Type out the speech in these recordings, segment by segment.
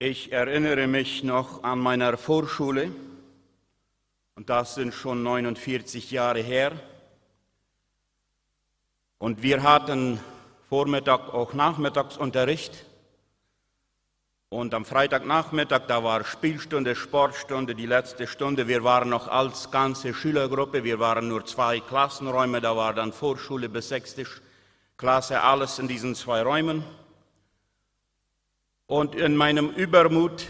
Ich erinnere mich noch an meiner Vorschule, und das sind schon 49 Jahre her. Und wir hatten Vormittag auch Nachmittagsunterricht. Und am Freitagnachmittag, da war Spielstunde, Sportstunde, die letzte Stunde. Wir waren noch als ganze Schülergruppe, wir waren nur zwei Klassenräume, da war dann Vorschule bis sechste Klasse, alles in diesen zwei Räumen. Und in meinem Übermut,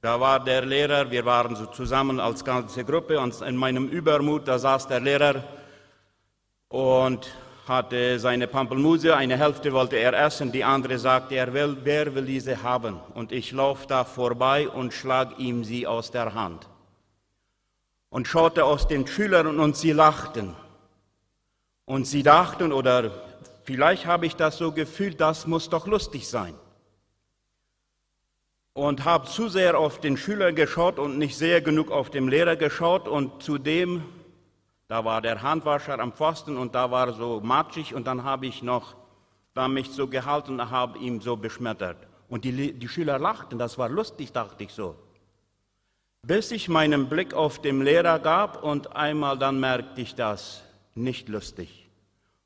da war der Lehrer, wir waren so zusammen als ganze Gruppe, und in meinem Übermut, da saß der Lehrer und hatte seine Pampelmuse, eine Hälfte wollte er essen, die andere sagte, er will, wer will diese haben? Und ich laufe da vorbei und schlag ihm sie aus der Hand. Und schaute aus den Schülern und sie lachten. Und sie dachten, oder vielleicht habe ich das so gefühlt, das muss doch lustig sein und habe zu sehr auf den Schüler geschaut und nicht sehr genug auf den Lehrer geschaut und zudem, da war der Handwascher am Pfosten und da war so matschig und dann habe ich noch da mich so gehalten und habe ihm so beschmettert. Und die, die Schüler lachten, das war lustig, dachte ich so. Bis ich meinen Blick auf den Lehrer gab und einmal dann merkte ich das, nicht lustig.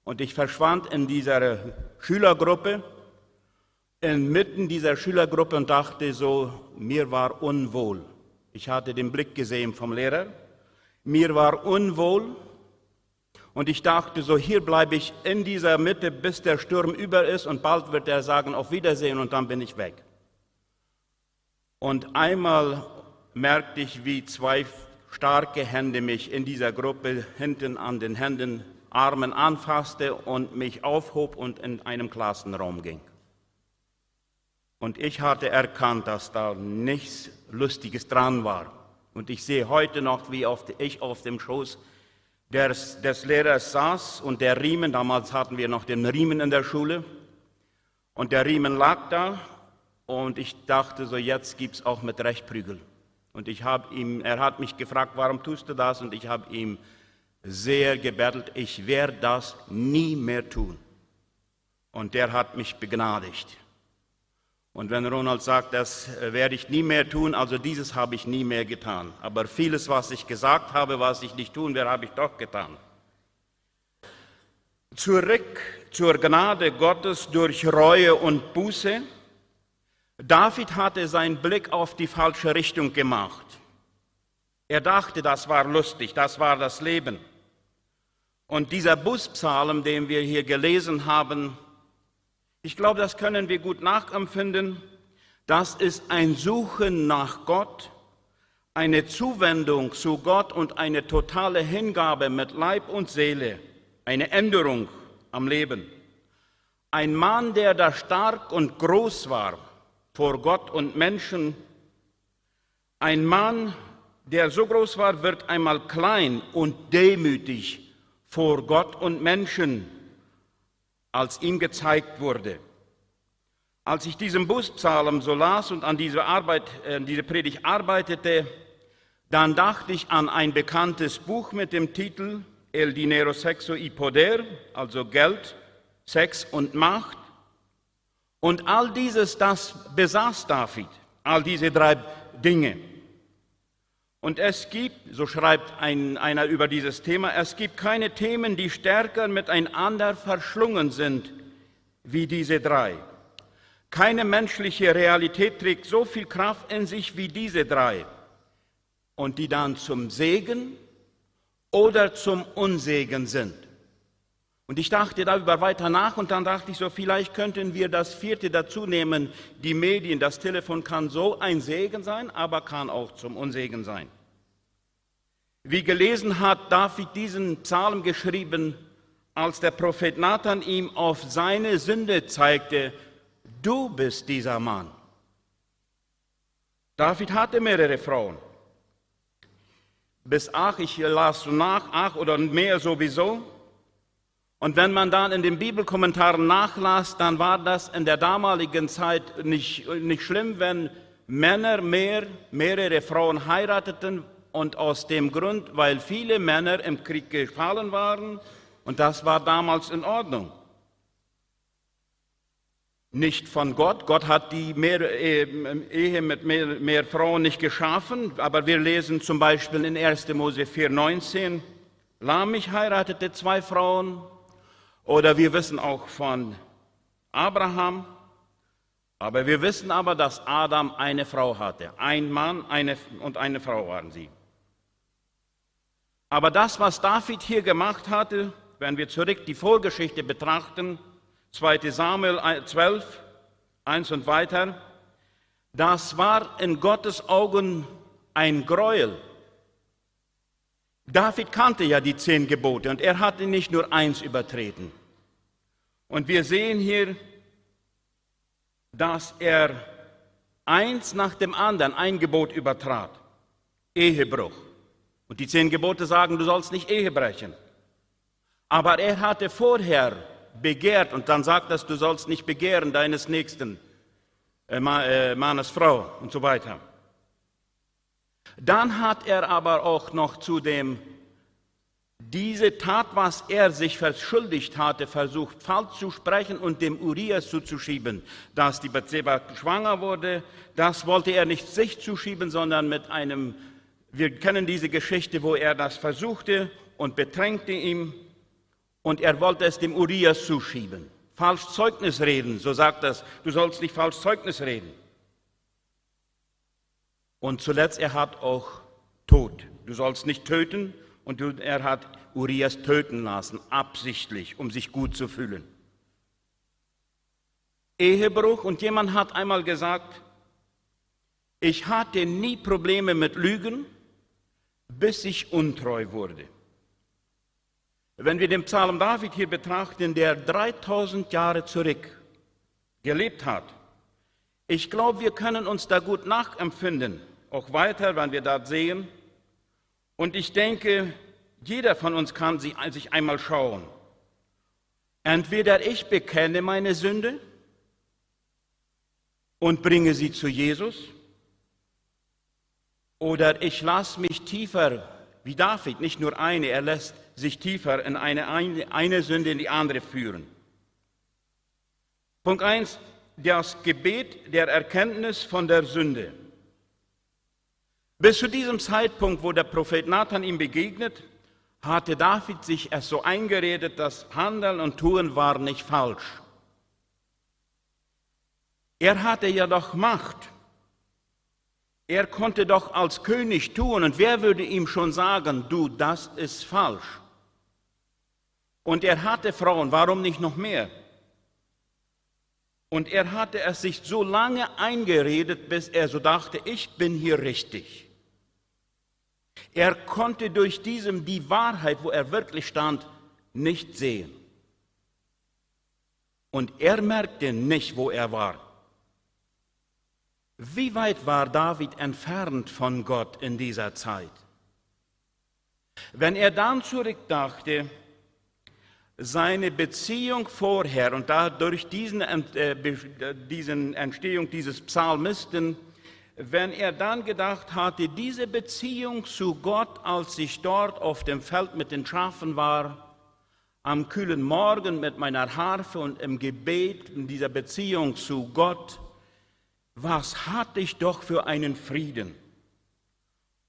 Und ich verschwand in dieser Schülergruppe inmitten dieser Schülergruppe und dachte so, mir war unwohl. Ich hatte den Blick gesehen vom Lehrer. Mir war unwohl und ich dachte so, hier bleibe ich in dieser Mitte, bis der Sturm über ist und bald wird er sagen, auf Wiedersehen und dann bin ich weg. Und einmal merkte ich, wie zwei starke Hände mich in dieser Gruppe hinten an den Händen, Armen anfasste und mich aufhob und in einem Klassenraum ging. Und ich hatte erkannt, dass da nichts Lustiges dran war. Und ich sehe heute noch, wie ich auf dem Schoß des, des Lehrers saß und der Riemen, damals hatten wir noch den Riemen in der Schule, und der Riemen lag da und ich dachte so, jetzt es auch mit Recht Prügel. Und ich habe ihm, er hat mich gefragt, warum tust du das? Und ich habe ihm sehr gebettelt, ich werde das nie mehr tun. Und der hat mich begnadigt. Und wenn Ronald sagt, das äh, werde ich nie mehr tun, also dieses habe ich nie mehr getan. Aber vieles, was ich gesagt habe, was ich nicht tun werde, habe ich doch getan. Zurück zur Gnade Gottes durch Reue und Buße. David hatte seinen Blick auf die falsche Richtung gemacht. Er dachte, das war lustig, das war das Leben. Und dieser Bußpsalm, den wir hier gelesen haben, ich glaube, das können wir gut nachempfinden. Das ist ein Suchen nach Gott, eine Zuwendung zu Gott und eine totale Hingabe mit Leib und Seele, eine Änderung am Leben. Ein Mann, der da stark und groß war vor Gott und Menschen. Ein Mann, der so groß war, wird einmal klein und demütig vor Gott und Menschen als ihm gezeigt wurde. Als ich diesen Buspsalm so las und an diese, Arbeit, äh, diese Predigt arbeitete, dann dachte ich an ein bekanntes Buch mit dem Titel El Dinero Sexo y Poder, also Geld, Sex und Macht. Und all dieses, das besaß David, all diese drei Dinge. Und es gibt, so schreibt ein, einer über dieses Thema, es gibt keine Themen, die stärker miteinander verschlungen sind wie diese drei. Keine menschliche Realität trägt so viel Kraft in sich wie diese drei und die dann zum Segen oder zum Unsegen sind. Und ich dachte darüber weiter nach und dann dachte ich so, vielleicht könnten wir das vierte dazu nehmen, die Medien. Das Telefon kann so ein Segen sein, aber kann auch zum Unsegen sein. Wie gelesen hat David diesen Psalm geschrieben, als der Prophet Nathan ihm auf seine Sünde zeigte, du bist dieser Mann. David hatte mehrere Frauen. Bis ach, ich las nach, ach oder mehr sowieso. Und wenn man dann in den Bibelkommentaren nachlas, dann war das in der damaligen Zeit nicht, nicht schlimm, wenn Männer mehr, mehrere Frauen heirateten und aus dem Grund, weil viele Männer im Krieg gefallen waren und das war damals in Ordnung. nicht von Gott. Gott hat die mehr, äh, Ehe mit mehr, mehr, Frauen nicht geschaffen, aber wir lesen zum Beispiel in 1. Mose 4,19, Lamich heiratete zwei Frauen, oder wir wissen auch von Abraham, aber wir wissen aber, dass Adam eine Frau hatte. Ein Mann eine, und eine Frau waren sie. Aber das, was David hier gemacht hatte, wenn wir zurück die Vorgeschichte betrachten, 2 Samuel 12, 1 und weiter, das war in Gottes Augen ein Gräuel. David kannte ja die zehn Gebote und er hatte nicht nur eins übertreten. Und wir sehen hier, dass er eins nach dem anderen ein Gebot übertrat. Ehebruch. Und die zehn Gebote sagen, du sollst nicht Ehe brechen. Aber er hatte vorher begehrt und dann sagt das, du sollst nicht begehren deines Nächsten, äh, äh, Mannes Frau und so weiter. Dann hat er aber auch noch zu dem, diese Tat, was er sich verschuldigt hatte, versucht falsch zu sprechen und dem Urias zuzuschieben, dass die Bathseba schwanger wurde. Das wollte er nicht sich zuschieben, sondern mit einem, wir kennen diese Geschichte, wo er das versuchte und bedrängte ihm und er wollte es dem Urias zuschieben. Falsch Zeugnis reden, so sagt das, du sollst nicht falsch Zeugnis reden. Und zuletzt, er hat auch Tod. Du sollst nicht töten und er hat Urias töten lassen, absichtlich, um sich gut zu fühlen. Ehebruch und jemand hat einmal gesagt, ich hatte nie Probleme mit Lügen, bis ich untreu wurde. Wenn wir den Psalm David hier betrachten, der 3000 Jahre zurück gelebt hat, ich glaube, wir können uns da gut nachempfinden, auch weiter, wenn wir das sehen. Und ich denke, jeder von uns kann sich einmal schauen. Entweder ich bekenne meine Sünde und bringe sie zu Jesus, oder ich lasse mich tiefer, wie David, nicht nur eine, er lässt sich tiefer in eine, eine Sünde in die andere führen. Punkt 1, das Gebet der Erkenntnis von der Sünde. Bis zu diesem Zeitpunkt, wo der Prophet Nathan ihm begegnet, hatte David sich erst so eingeredet, dass Handeln und Tun war nicht falsch. Er hatte ja doch Macht. Er konnte doch als König tun und wer würde ihm schon sagen, du, das ist falsch. Und er hatte Frauen, warum nicht noch mehr? Und er hatte es sich so lange eingeredet, bis er so dachte, ich bin hier richtig. Er konnte durch diesem die Wahrheit, wo er wirklich stand, nicht sehen. Und er merkte nicht, wo er war. Wie weit war David entfernt von Gott in dieser Zeit? Wenn er dann zurückdachte, seine Beziehung vorher und dadurch diesen, äh, diesen Entstehung dieses Psalmisten, wenn er dann gedacht hatte, diese Beziehung zu Gott, als ich dort auf dem Feld mit den Schafen war, am kühlen Morgen mit meiner Harfe und im Gebet, in dieser Beziehung zu Gott, was hatte ich doch für einen Frieden.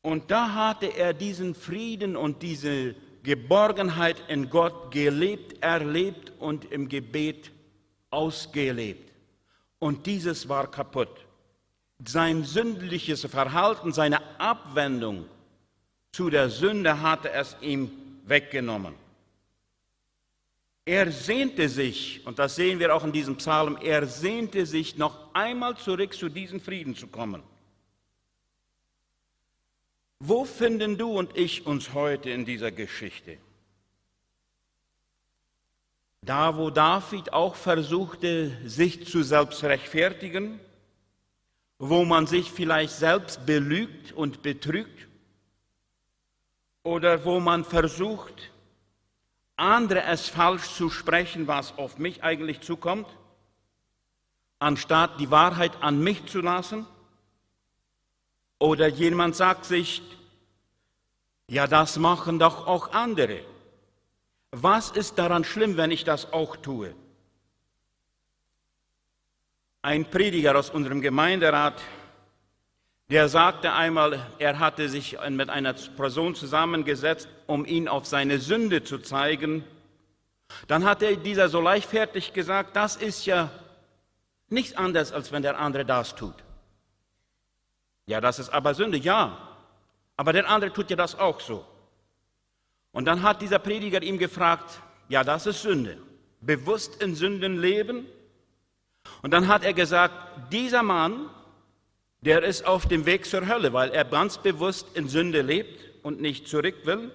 Und da hatte er diesen Frieden und diese Geborgenheit in Gott gelebt, erlebt und im Gebet ausgelebt. Und dieses war kaputt. Sein sündliches Verhalten, seine Abwendung zu der Sünde hatte es ihm weggenommen. Er sehnte sich, und das sehen wir auch in diesem Psalm, er sehnte sich noch einmal zurück zu diesem Frieden zu kommen. Wo finden du und ich uns heute in dieser Geschichte? Da, wo David auch versuchte, sich zu selbst rechtfertigen, wo man sich vielleicht selbst belügt und betrügt, oder wo man versucht, andere es falsch zu sprechen, was auf mich eigentlich zukommt, anstatt die Wahrheit an mich zu lassen? Oder jemand sagt sich, ja, das machen doch auch andere. Was ist daran schlimm, wenn ich das auch tue? Ein Prediger aus unserem Gemeinderat, der sagte einmal, er hatte sich mit einer Person zusammengesetzt, um ihn auf seine Sünde zu zeigen. Dann hat er dieser so leichtfertig gesagt, das ist ja nichts anderes, als wenn der andere das tut. Ja, das ist aber Sünde, ja. Aber der andere tut ja das auch so. Und dann hat dieser Prediger ihm gefragt, ja, das ist Sünde. Bewusst in Sünden leben. Und dann hat er gesagt, dieser Mann, der ist auf dem Weg zur Hölle, weil er ganz bewusst in Sünde lebt und nicht zurück will.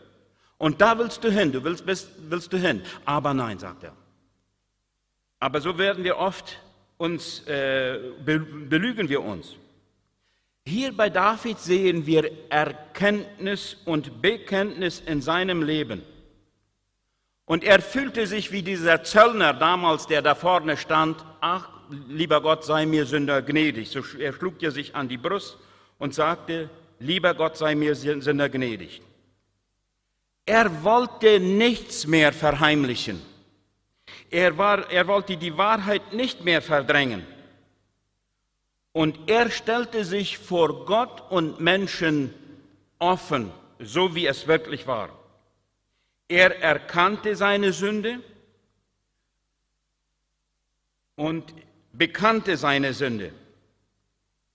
Und da willst du hin, du willst, bist, willst du hin. Aber nein, sagt er. Aber so werden wir oft uns, äh, belügen wir uns. Hier bei David sehen wir Erkenntnis und Bekenntnis in seinem Leben. Und er fühlte sich wie dieser Zöllner damals, der da vorne stand, ach, lieber Gott, sei mir Sünder gnädig. So, er schlug ja sich an die Brust und sagte, lieber Gott, sei mir Sünder gnädig. Er wollte nichts mehr verheimlichen. Er, war, er wollte die Wahrheit nicht mehr verdrängen. Und er stellte sich vor Gott und Menschen offen, so wie es wirklich war. Er erkannte seine Sünde und bekannte seine Sünde.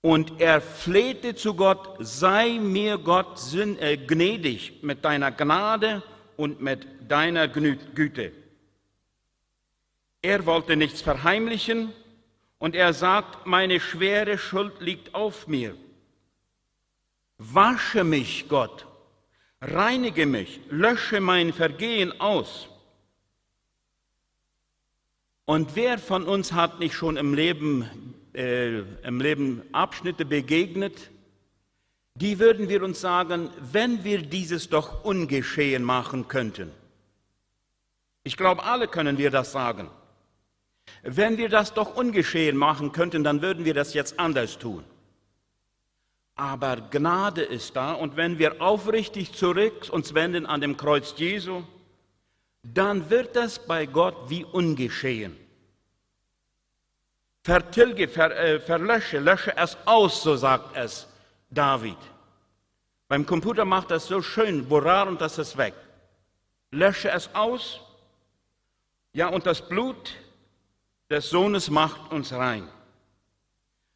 Und er flehte zu Gott, sei mir Gott äh, gnädig mit deiner Gnade und mit deiner Güte. Er wollte nichts verheimlichen, und er sagt, meine schwere Schuld liegt auf mir. Wasche mich, Gott, reinige mich, lösche mein Vergehen aus. Und wer von uns hat nicht schon im Leben, äh, im Leben Abschnitte begegnet, die würden wir uns sagen, wenn wir dieses doch ungeschehen machen könnten. Ich glaube, alle können wir das sagen. Wenn wir das doch ungeschehen machen könnten, dann würden wir das jetzt anders tun. Aber Gnade ist da und wenn wir aufrichtig zurück uns wenden an dem Kreuz Jesu, dann wird das bei Gott wie ungeschehen. Vertilge, ver, äh, verlösche, lösche es aus, so sagt es David. Beim Computer macht das so schön, Borar und das ist weg. Lösche es aus. Ja, und das Blut des Sohnes macht uns rein.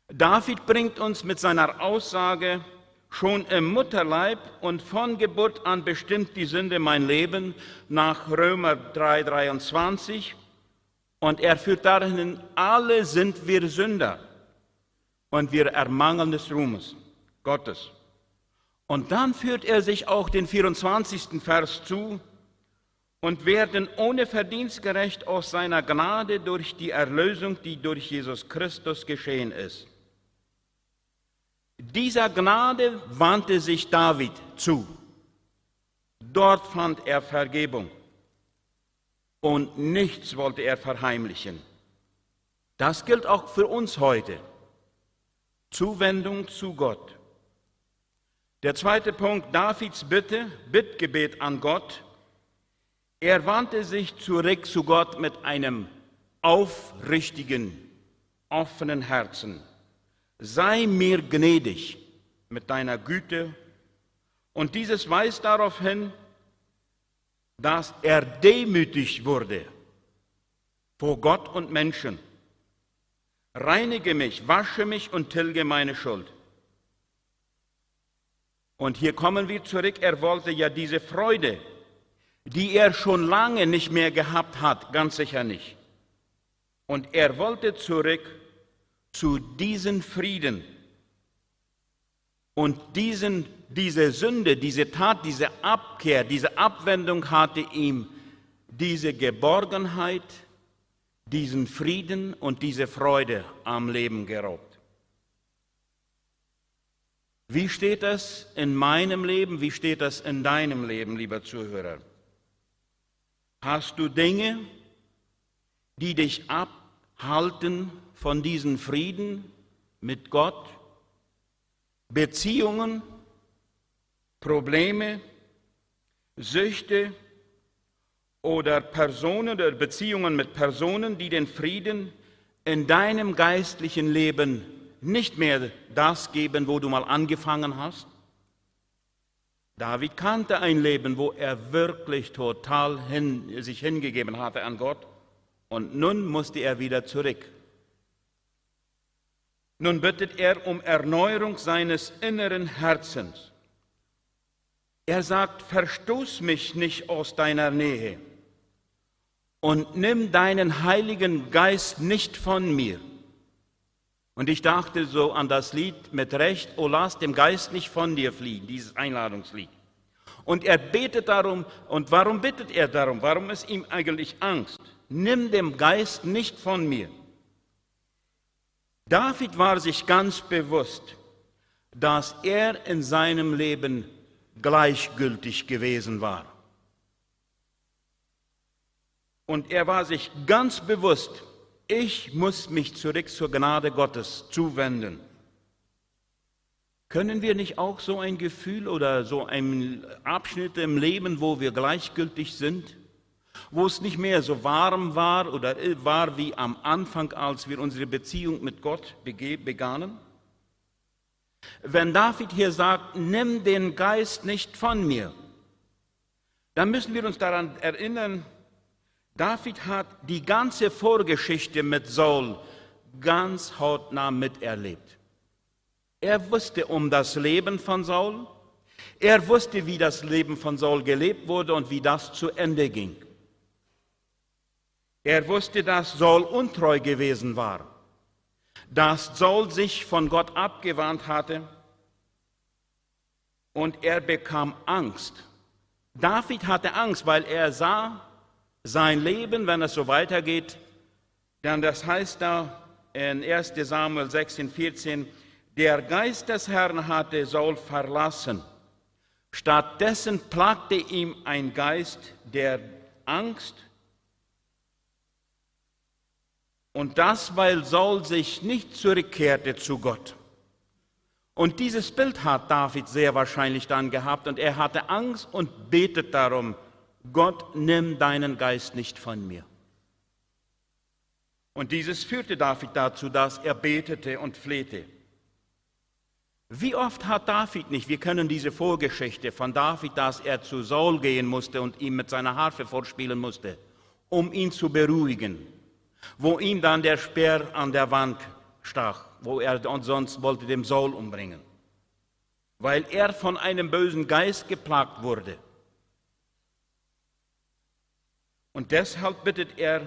David bringt uns mit seiner Aussage, schon im Mutterleib und von Geburt an bestimmt die Sünde mein Leben nach Römer 3:23 und er führt darin, alle sind wir Sünder und wir ermangeln des Ruhmes Gottes. Und dann führt er sich auch den 24. Vers zu, und werden ohne Verdienst gerecht aus seiner Gnade durch die Erlösung, die durch Jesus Christus geschehen ist. Dieser Gnade wandte sich David zu. Dort fand er Vergebung und nichts wollte er verheimlichen. Das gilt auch für uns heute. Zuwendung zu Gott. Der zweite Punkt, Davids Bitte, Bittgebet an Gott, er wandte sich zurück zu Gott mit einem aufrichtigen, offenen Herzen. Sei mir gnädig mit deiner Güte. Und dieses weist darauf hin, dass er demütig wurde vor Gott und Menschen. Reinige mich, wasche mich und tilge meine Schuld. Und hier kommen wir zurück, er wollte ja diese Freude die er schon lange nicht mehr gehabt hat, ganz sicher nicht. Und er wollte zurück zu diesem Frieden. Und diesen, diese Sünde, diese Tat, diese Abkehr, diese Abwendung hatte ihm diese Geborgenheit, diesen Frieden und diese Freude am Leben geraubt. Wie steht das in meinem Leben? Wie steht das in deinem Leben, lieber Zuhörer? Hast du Dinge, die dich abhalten von diesem Frieden mit Gott? Beziehungen, Probleme, Süchte oder Personen oder Beziehungen mit Personen, die den Frieden in deinem geistlichen Leben nicht mehr das geben, wo du mal angefangen hast? David kannte ein Leben, wo er wirklich total hin, sich hingegeben hatte an Gott und nun musste er wieder zurück. Nun bittet er um Erneuerung seines inneren Herzens. Er sagt, verstoß mich nicht aus deiner Nähe und nimm deinen Heiligen Geist nicht von mir. Und ich dachte so an das Lied mit Recht, O lass dem Geist nicht von dir fliehen, dieses Einladungslied. Und er betet darum, und warum bittet er darum? Warum ist ihm eigentlich Angst? Nimm dem Geist nicht von mir. David war sich ganz bewusst, dass er in seinem Leben gleichgültig gewesen war. Und er war sich ganz bewusst, ich muss mich zurück zur Gnade Gottes zuwenden. Können wir nicht auch so ein Gefühl oder so einen Abschnitt im Leben, wo wir gleichgültig sind, wo es nicht mehr so warm war oder war wie am Anfang, als wir unsere Beziehung mit Gott begannen? Wenn David hier sagt, nimm den Geist nicht von mir, dann müssen wir uns daran erinnern, David hat die ganze Vorgeschichte mit Saul ganz hautnah miterlebt. Er wusste um das Leben von Saul, er wusste, wie das Leben von Saul gelebt wurde und wie das zu Ende ging. Er wusste, dass Saul untreu gewesen war, dass Saul sich von Gott abgewandt hatte und er bekam Angst. David hatte Angst, weil er sah, sein Leben, wenn es so weitergeht, dann das heißt da in 1 Samuel 16, 14, der Geist des Herrn hatte Saul verlassen. Stattdessen plagte ihm ein Geist der Angst. Und das, weil Saul sich nicht zurückkehrte zu Gott. Und dieses Bild hat David sehr wahrscheinlich dann gehabt und er hatte Angst und betet darum, Gott, nimm deinen Geist nicht von mir. Und dieses führte David dazu, dass er betete und flehte. Wie oft hat David nicht, wir können diese Vorgeschichte von David, dass er zu Saul gehen musste und ihm mit seiner Harfe vorspielen musste, um ihn zu beruhigen, wo ihm dann der Speer an der Wand stach, wo er sonst wollte dem Saul umbringen, weil er von einem bösen Geist geplagt wurde. Und deshalb bittet er,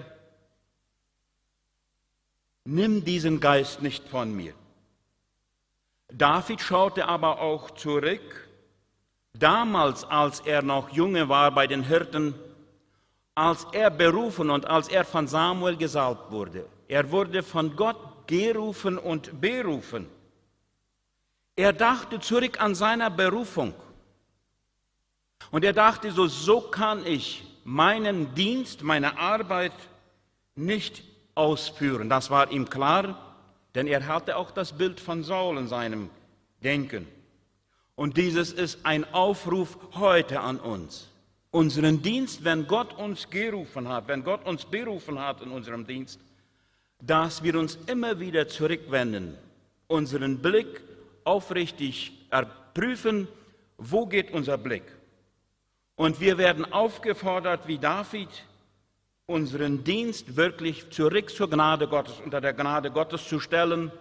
nimm diesen Geist nicht von mir. David schaute aber auch zurück, damals, als er noch Junge war bei den Hirten, als er berufen und als er von Samuel gesalbt wurde. Er wurde von Gott gerufen und berufen. Er dachte zurück an seiner Berufung. Und er dachte so, so kann ich meinen Dienst, meine Arbeit nicht ausführen. Das war ihm klar, denn er hatte auch das Bild von Saul in seinem Denken. Und dieses ist ein Aufruf heute an uns. Unseren Dienst, wenn Gott uns gerufen hat, wenn Gott uns berufen hat in unserem Dienst, dass wir uns immer wieder zurückwenden, unseren Blick aufrichtig prüfen, wo geht unser Blick? Und wir werden aufgefordert, wie David, unseren Dienst wirklich zurück zur Gnade Gottes, unter der Gnade Gottes zu stellen.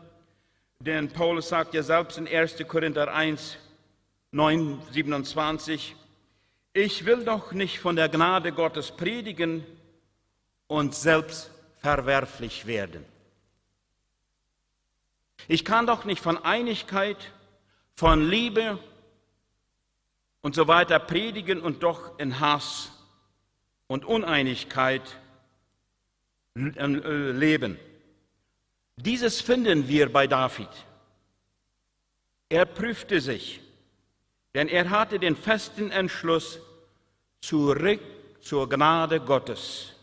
Denn Paulus sagt ja selbst in 1. Korinther 1, 9, 27, ich will doch nicht von der Gnade Gottes predigen und selbst verwerflich werden. Ich kann doch nicht von Einigkeit, von Liebe und so weiter predigen und doch in Hass und Uneinigkeit äh, leben. Dieses finden wir bei David. Er prüfte sich, denn er hatte den festen Entschluss, zurück zur Gnade Gottes.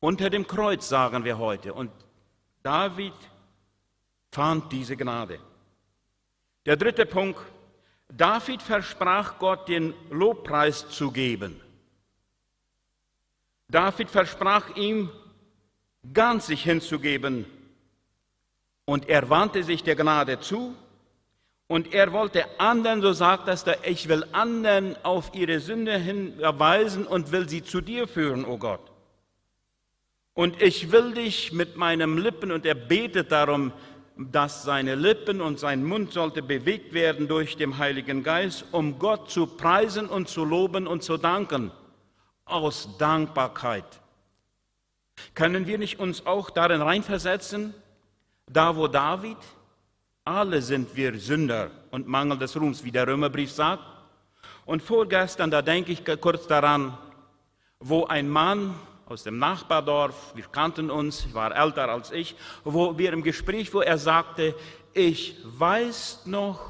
Unter dem Kreuz sagen wir heute. Und David fand diese Gnade. Der dritte Punkt, David versprach Gott den Lobpreis zu geben. David versprach ihm ganz sich hinzugeben. Und er wandte sich der Gnade zu und er wollte anderen, so sagt es da, ich will anderen auf ihre Sünde hinweisen und will sie zu dir führen, o oh Gott. Und ich will dich mit meinem Lippen, und er betet darum, dass seine Lippen und sein Mund sollte bewegt werden durch den Heiligen Geist, um Gott zu preisen und zu loben und zu danken, aus Dankbarkeit. Können wir nicht uns auch darin reinversetzen, da wo David, alle sind wir Sünder und Mangel des Ruhms, wie der Römerbrief sagt. Und vorgestern, da denke ich kurz daran, wo ein Mann aus dem Nachbardorf, wir kannten uns, war älter als ich, wo wir im Gespräch, wo er sagte, ich weiß noch,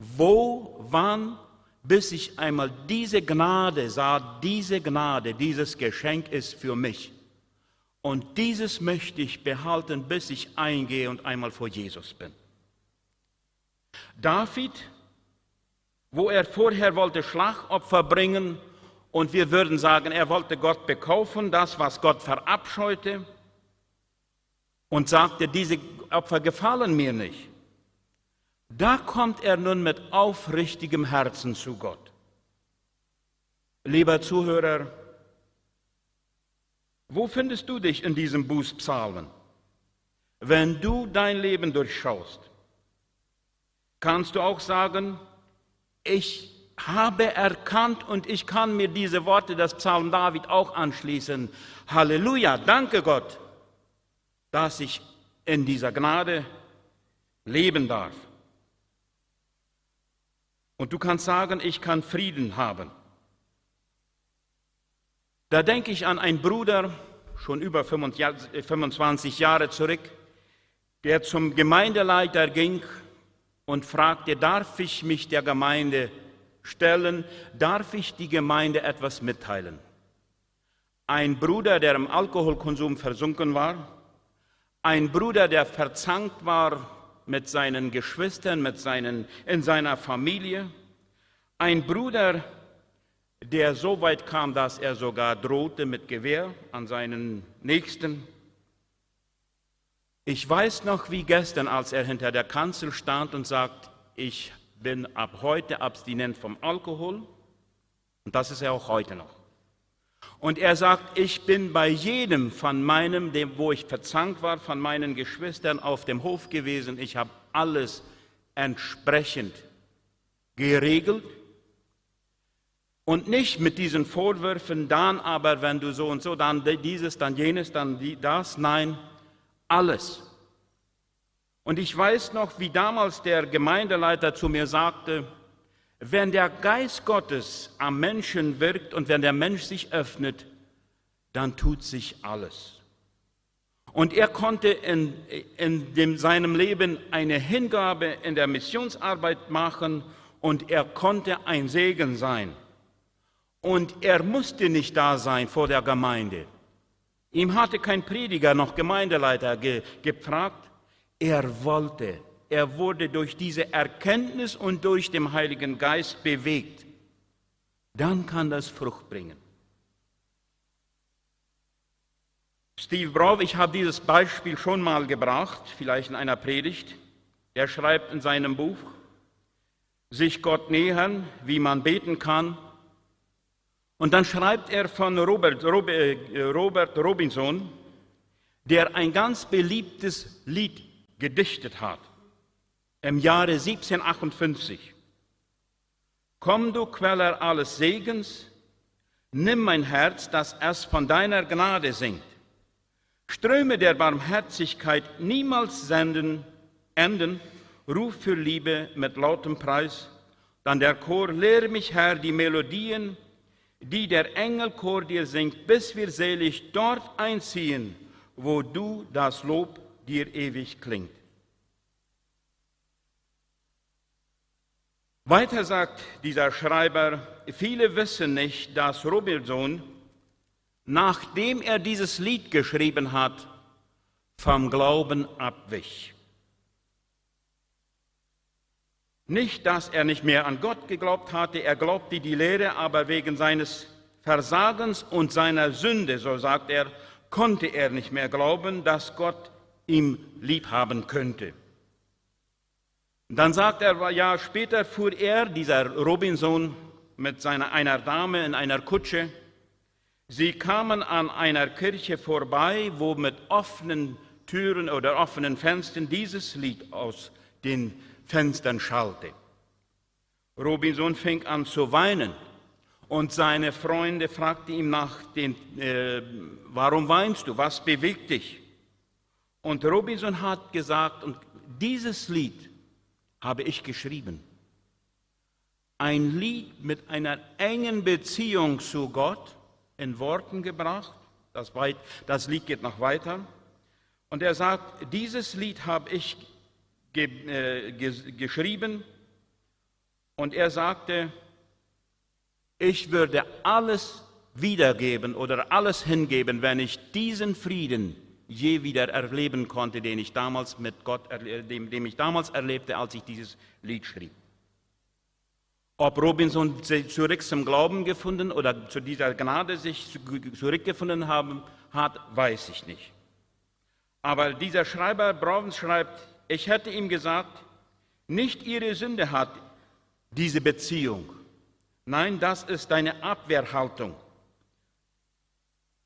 wo, wann, bis ich einmal diese Gnade sah, diese Gnade, dieses Geschenk ist für mich. Und dieses möchte ich behalten, bis ich eingehe und einmal vor Jesus bin. David, wo er vorher wollte Schlagopfer bringen, und wir würden sagen, er wollte Gott bekaufen, das, was Gott verabscheute, und sagte, diese Opfer gefallen mir nicht. Da kommt er nun mit aufrichtigem Herzen zu Gott. Lieber Zuhörer, wo findest du dich in diesem Bußpsalmen? Wenn du dein Leben durchschaust, kannst du auch sagen, ich habe erkannt und ich kann mir diese Worte des Psalm David auch anschließen. Halleluja, danke Gott, dass ich in dieser Gnade leben darf. Und du kannst sagen, ich kann Frieden haben. Da denke ich an einen Bruder, schon über 25 Jahre zurück, der zum Gemeindeleiter ging und fragte, darf ich mich der Gemeinde stellen, darf ich die Gemeinde etwas mitteilen. Ein Bruder, der im Alkoholkonsum versunken war, ein Bruder, der verzankt war mit seinen Geschwistern, mit seinen, in seiner Familie, ein Bruder, der so weit kam, dass er sogar drohte mit Gewehr an seinen Nächsten. Ich weiß noch wie gestern, als er hinter der Kanzel stand und sagt, ich bin ab heute abstinent vom Alkohol und das ist er auch heute noch. Und er sagt, ich bin bei jedem von meinem, dem, wo ich verzankt war, von meinen Geschwistern auf dem Hof gewesen. Ich habe alles entsprechend geregelt und nicht mit diesen Vorwürfen, dann aber, wenn du so und so, dann dieses, dann jenes, dann das. Nein, alles. Und ich weiß noch, wie damals der Gemeindeleiter zu mir sagte, wenn der Geist Gottes am Menschen wirkt und wenn der Mensch sich öffnet, dann tut sich alles. Und er konnte in, in dem, seinem Leben eine Hingabe in der Missionsarbeit machen und er konnte ein Segen sein. Und er musste nicht da sein vor der Gemeinde. Ihm hatte kein Prediger noch Gemeindeleiter ge, gefragt, er wollte, er wurde durch diese Erkenntnis und durch den Heiligen Geist bewegt. Dann kann das Frucht bringen. Steve Brow, ich habe dieses Beispiel schon mal gebracht, vielleicht in einer Predigt. Er schreibt in seinem Buch, sich Gott nähern, wie man beten kann. Und dann schreibt er von Robert, Robert Robinson, der ein ganz beliebtes Lied gedichtet hat, im Jahre 1758. Komm, du Queller alles Segens, nimm mein Herz, dass es von deiner Gnade singt. Ströme der Barmherzigkeit niemals senden, enden, ruf für Liebe mit lautem Preis. Dann der Chor, lehre mich, Herr, die Melodien, die der Engelchor dir singt, bis wir selig dort einziehen, wo du das Lob dir ewig klingt. Weiter sagt dieser Schreiber, viele wissen nicht, dass Robinson, nachdem er dieses Lied geschrieben hat, vom Glauben abwich. Nicht, dass er nicht mehr an Gott geglaubt hatte, er glaubte die Lehre, aber wegen seines Versagens und seiner Sünde, so sagt er, konnte er nicht mehr glauben, dass Gott ihm lieb haben könnte. Dann sagt er, ein Jahr später fuhr er, dieser Robinson, mit seiner, einer Dame in einer Kutsche. Sie kamen an einer Kirche vorbei, wo mit offenen Türen oder offenen Fenstern dieses Lied aus den Fenstern schallte. Robinson fing an zu weinen und seine Freunde fragten ihm nach, den, äh, warum weinst du, was bewegt dich? Und Robinson hat gesagt, und dieses Lied habe ich geschrieben. Ein Lied mit einer engen Beziehung zu Gott in Worten gebracht. Das, weit, das Lied geht noch weiter. Und er sagt, dieses Lied habe ich ge, äh, geschrieben. Und er sagte, ich würde alles wiedergeben oder alles hingeben, wenn ich diesen Frieden je wieder erleben konnte, den ich damals mit Gott, dem, dem ich damals erlebte, als ich dieses Lied schrieb. Ob Robinson zurück zum Glauben gefunden oder zu dieser Gnade sich zurückgefunden haben, hat, weiß ich nicht. Aber dieser Schreiber Brovens schreibt, ich hätte ihm gesagt, nicht ihre Sünde hat diese Beziehung. Nein, das ist deine Abwehrhaltung.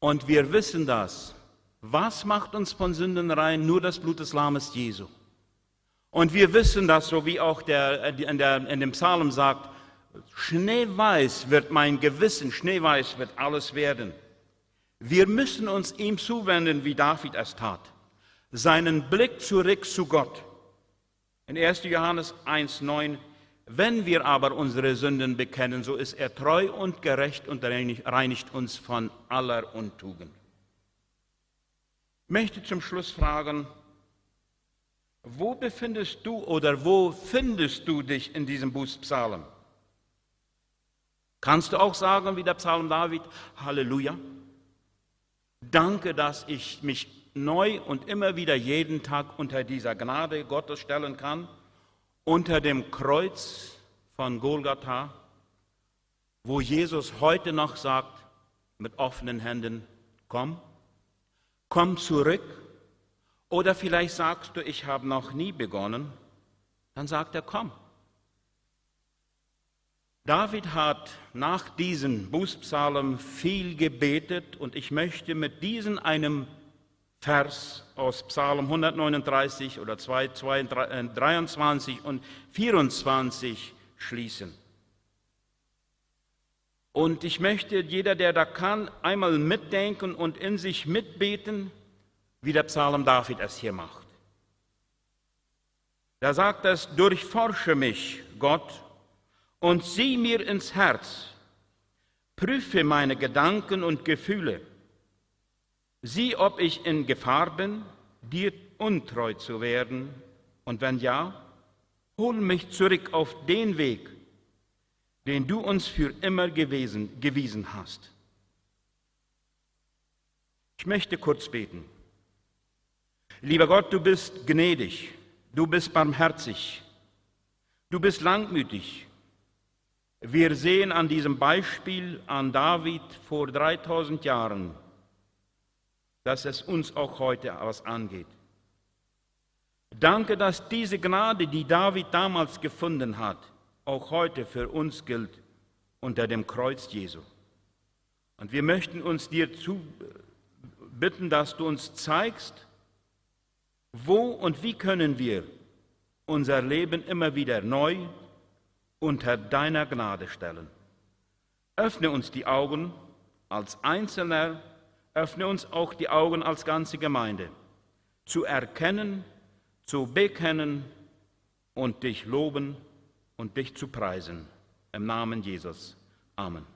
Und wir wissen das. Was macht uns von Sünden rein? Nur das Blut des Lammes Jesu. Und wir wissen das, so wie auch der, in, der, in dem Psalm sagt, schneeweiß wird mein Gewissen, schneeweiß wird alles werden. Wir müssen uns ihm zuwenden, wie David es tat. Seinen Blick zurück zu Gott. In 1. Johannes 1,9 Wenn wir aber unsere Sünden bekennen, so ist er treu und gerecht und reinigt uns von aller Untugend möchte zum Schluss fragen, wo befindest du oder wo findest du dich in diesem Bußpsalm? Kannst du auch sagen, wie der Psalm David, Halleluja? Danke, dass ich mich neu und immer wieder jeden Tag unter dieser Gnade Gottes stellen kann, unter dem Kreuz von Golgatha, wo Jesus heute noch sagt, mit offenen Händen, komm, komm zurück. Oder vielleicht sagst du, ich habe noch nie begonnen. Dann sagt er, komm. David hat nach diesem Bußpsalm viel gebetet und ich möchte mit diesem einem Vers aus Psalm 139 oder 2, 2, 23 und 24 schließen. Und ich möchte, jeder, der da kann, einmal mitdenken und in sich mitbeten, wie der Psalm David es hier macht. Da sagt es, durchforsche mich, Gott, und sieh mir ins Herz, prüfe meine Gedanken und Gefühle, sieh, ob ich in Gefahr bin, dir untreu zu werden, und wenn ja, hol mich zurück auf den Weg, den du uns für immer gewesen, gewiesen hast. Ich möchte kurz beten. Lieber Gott, du bist gnädig, du bist barmherzig, du bist langmütig. Wir sehen an diesem Beispiel an David vor 3000 Jahren, dass es uns auch heute was angeht. Danke, dass diese Gnade, die David damals gefunden hat, auch heute für uns gilt unter dem Kreuz Jesu. Und wir möchten uns dir zu bitten, dass du uns zeigst, wo und wie können wir unser Leben immer wieder neu unter deiner Gnade stellen. Öffne uns die Augen als Einzelner, öffne uns auch die Augen als ganze Gemeinde, zu erkennen, zu bekennen und dich loben und dich zu preisen. Im Namen Jesus. Amen.